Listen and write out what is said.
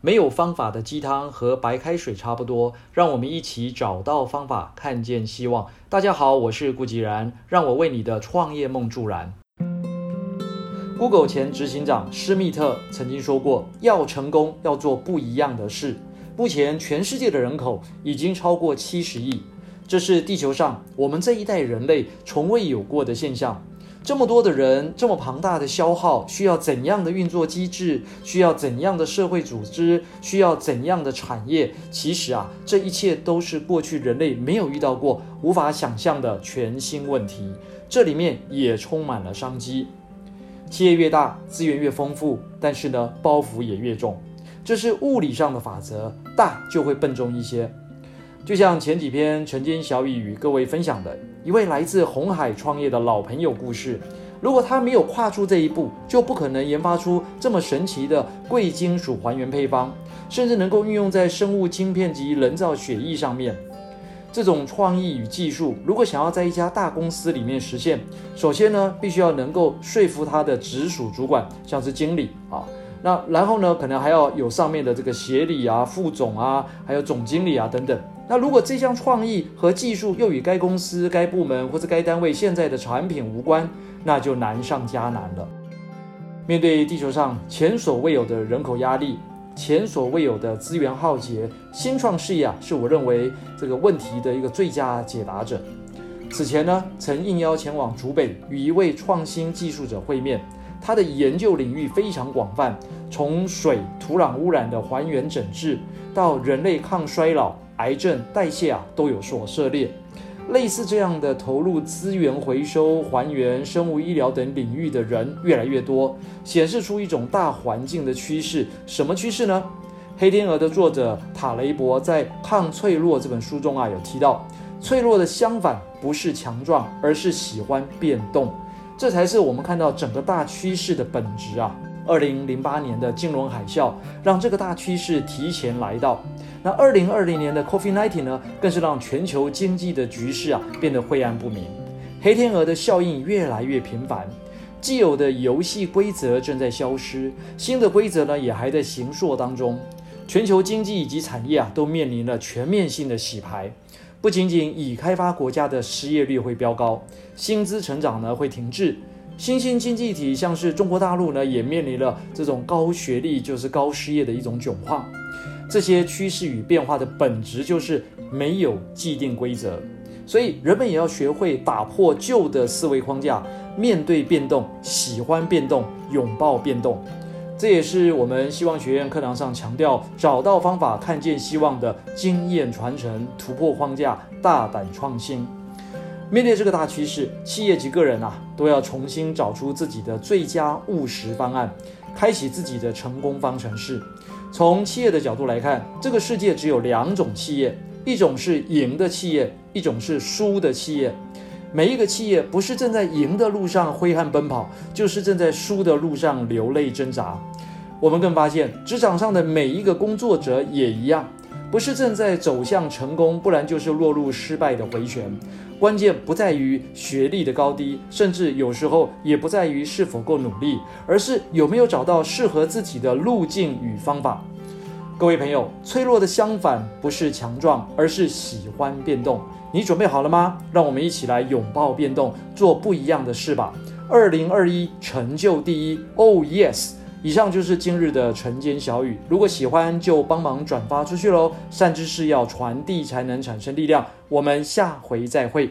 没有方法的鸡汤和白开水差不多，让我们一起找到方法，看见希望。大家好，我是顾吉然，让我为你的创业梦助燃。Google 前执行长施密特曾经说过：“要成功，要做不一样的事。”目前全世界的人口已经超过七十亿，这是地球上我们这一代人类从未有过的现象。这么多的人，这么庞大的消耗，需要怎样的运作机制？需要怎样的社会组织？需要怎样的产业？其实啊，这一切都是过去人类没有遇到过、无法想象的全新问题。这里面也充满了商机。企业越大，资源越丰富，但是呢，包袱也越重。这是物理上的法则，大就会笨重一些。就像前几篇晨间小语与各位分享的一位来自红海创业的老朋友故事，如果他没有跨出这一步，就不可能研发出这么神奇的贵金属还原配方，甚至能够运用在生物晶片及人造血液上面。这种创意与技术，如果想要在一家大公司里面实现，首先呢，必须要能够说服他的直属主管，像是经理啊。那然后呢，可能还要有上面的这个协理啊、副总啊，还有总经理啊等等。那如果这项创意和技术又与该公司、该部门或者该单位现在的产品无关，那就难上加难了。面对地球上前所未有的人口压力、前所未有的资源浩劫，新创事业啊，是我认为这个问题的一个最佳解答者。此前呢，曾应邀前往竹北与一位创新技术者会面。他的研究领域非常广泛，从水土壤污染的还原整治，到人类抗衰老、癌症代谢啊，都有所涉猎。类似这样的投入资源回收、还原、生物医疗等领域的人越来越多，显示出一种大环境的趋势。什么趋势呢？《黑天鹅》的作者塔雷伯在《抗脆弱》这本书中啊，有提到，脆弱的相反不是强壮，而是喜欢变动。这才是我们看到整个大趋势的本质啊！二零零八年的金融海啸让这个大趋势提前来到，那二零二零年的 COVID-19 呢，更是让全球经济的局势啊变得晦暗不明。黑天鹅的效应越来越频繁，既有的游戏规则正在消失，新的规则呢也还在形塑当中。全球经济以及产业啊都面临了全面性的洗牌。不仅仅已开发国家的失业率会飙高，薪资成长呢会停滞，新兴经济体像是中国大陆呢也面临了这种高学历就是高失业的一种窘况。这些趋势与变化的本质就是没有既定规则，所以人们也要学会打破旧的思维框架，面对变动，喜欢变动，拥抱变动。这也是我们希望学院课堂上强调，找到方法，看见希望的经验传承，突破框架，大胆创新。面对这个大趋势，企业及个人啊，都要重新找出自己的最佳务实方案，开启自己的成功方程式。从企业的角度来看，这个世界只有两种企业，一种是赢的企业，一种是输的企业。每一个企业不是正在赢的路上挥汗奔跑，就是正在输的路上流泪挣扎。我们更发现，职场上的每一个工作者也一样，不是正在走向成功，不然就是落入失败的回旋。关键不在于学历的高低，甚至有时候也不在于是否够努力，而是有没有找到适合自己的路径与方法。各位朋友，脆弱的相反不是强壮，而是喜欢变动。你准备好了吗？让我们一起来拥抱变动，做不一样的事吧！二零二一成就第一，Oh yes！以上就是今日的晨间小语，如果喜欢就帮忙转发出去喽。善知识要传递才能产生力量。我们下回再会。